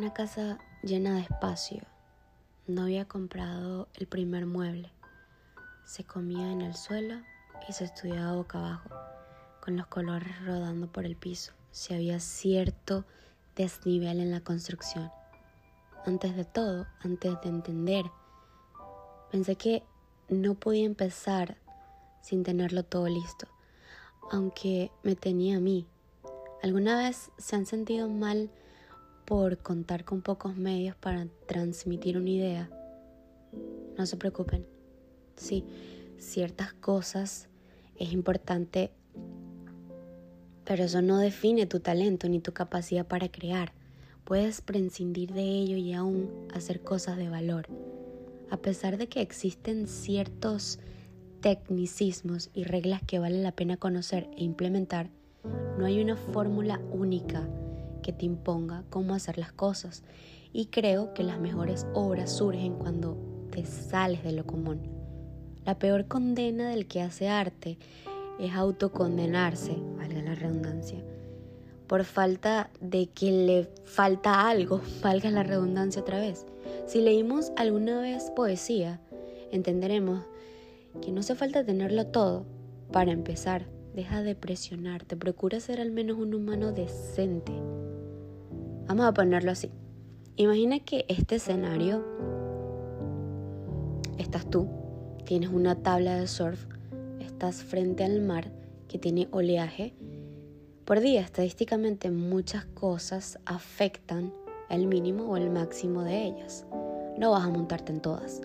Una casa llena de espacio. No había comprado el primer mueble. Se comía en el suelo y se estudiaba boca abajo, con los colores rodando por el piso. Si había cierto desnivel en la construcción. Antes de todo, antes de entender, pensé que no podía empezar sin tenerlo todo listo, aunque me tenía a mí. ¿Alguna vez se han sentido mal por contar con pocos medios para transmitir una idea? No se preocupen. Sí, ciertas cosas es importante, pero eso no define tu talento ni tu capacidad para crear. Puedes prescindir de ello y aún hacer cosas de valor. A pesar de que existen ciertos tecnicismos y reglas que vale la pena conocer e implementar, no hay una fórmula única que te imponga cómo hacer las cosas. Y creo que las mejores obras surgen cuando te sales de lo común. La peor condena del que hace arte es autocondenarse, valga la redundancia, por falta de que le falta algo, valga la redundancia otra vez. Si leímos alguna vez poesía, entenderemos que no hace falta tenerlo todo. Para empezar, deja de presionarte, procura ser al menos un humano decente. Vamos a ponerlo así. Imagina que este escenario estás tú, tienes una tabla de surf, estás frente al mar que tiene oleaje. Por día, estadísticamente, muchas cosas afectan el mínimo o el máximo de ellas. No vas a montarte en todas,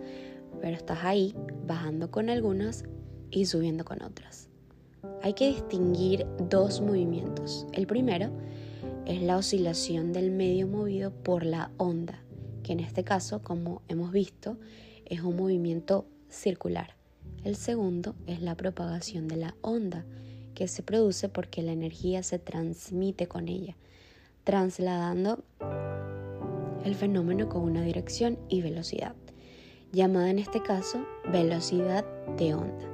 pero estás ahí bajando con algunas y subiendo con otras. Hay que distinguir dos movimientos. El primero es la oscilación del medio movido por la onda, que en este caso, como hemos visto, es un movimiento circular. El segundo es la propagación de la onda, que se produce porque la energía se transmite con ella, trasladando el fenómeno con una dirección y velocidad llamada en este caso velocidad de onda.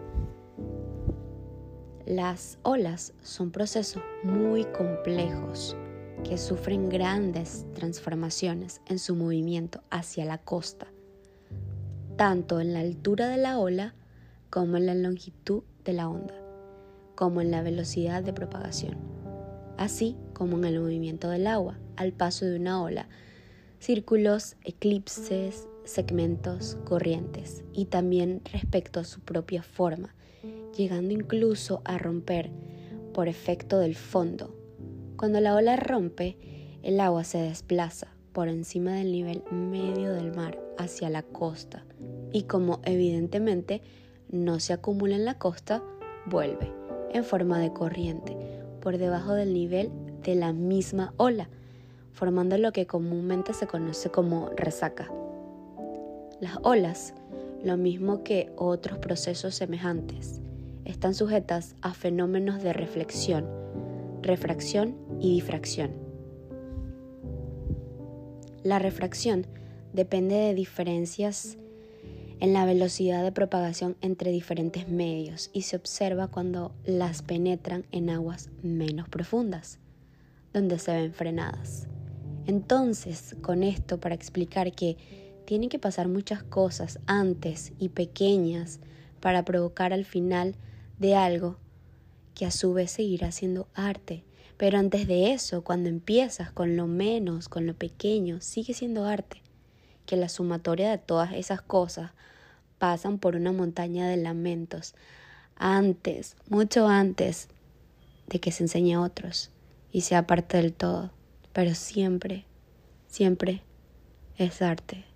Las olas son procesos muy complejos que sufren grandes transformaciones en su movimiento hacia la costa, tanto en la altura de la ola como en la longitud de la onda, como en la velocidad de propagación, así como en el movimiento del agua al paso de una ola, círculos, eclipses, segmentos, corrientes y también respecto a su propia forma, llegando incluso a romper por efecto del fondo. Cuando la ola rompe, el agua se desplaza por encima del nivel medio del mar hacia la costa y como evidentemente no se acumula en la costa, vuelve en forma de corriente por debajo del nivel de la misma ola, formando lo que comúnmente se conoce como resaca. Las olas, lo mismo que otros procesos semejantes, están sujetas a fenómenos de reflexión, refracción y difracción. La refracción depende de diferencias en la velocidad de propagación entre diferentes medios y se observa cuando las penetran en aguas menos profundas, donde se ven frenadas. Entonces, con esto para explicar que tienen que pasar muchas cosas antes y pequeñas para provocar al final de algo que a su vez seguirá siendo arte. Pero antes de eso, cuando empiezas con lo menos, con lo pequeño, sigue siendo arte. Que la sumatoria de todas esas cosas pasan por una montaña de lamentos antes, mucho antes de que se enseñe a otros y sea parte del todo. Pero siempre, siempre es arte.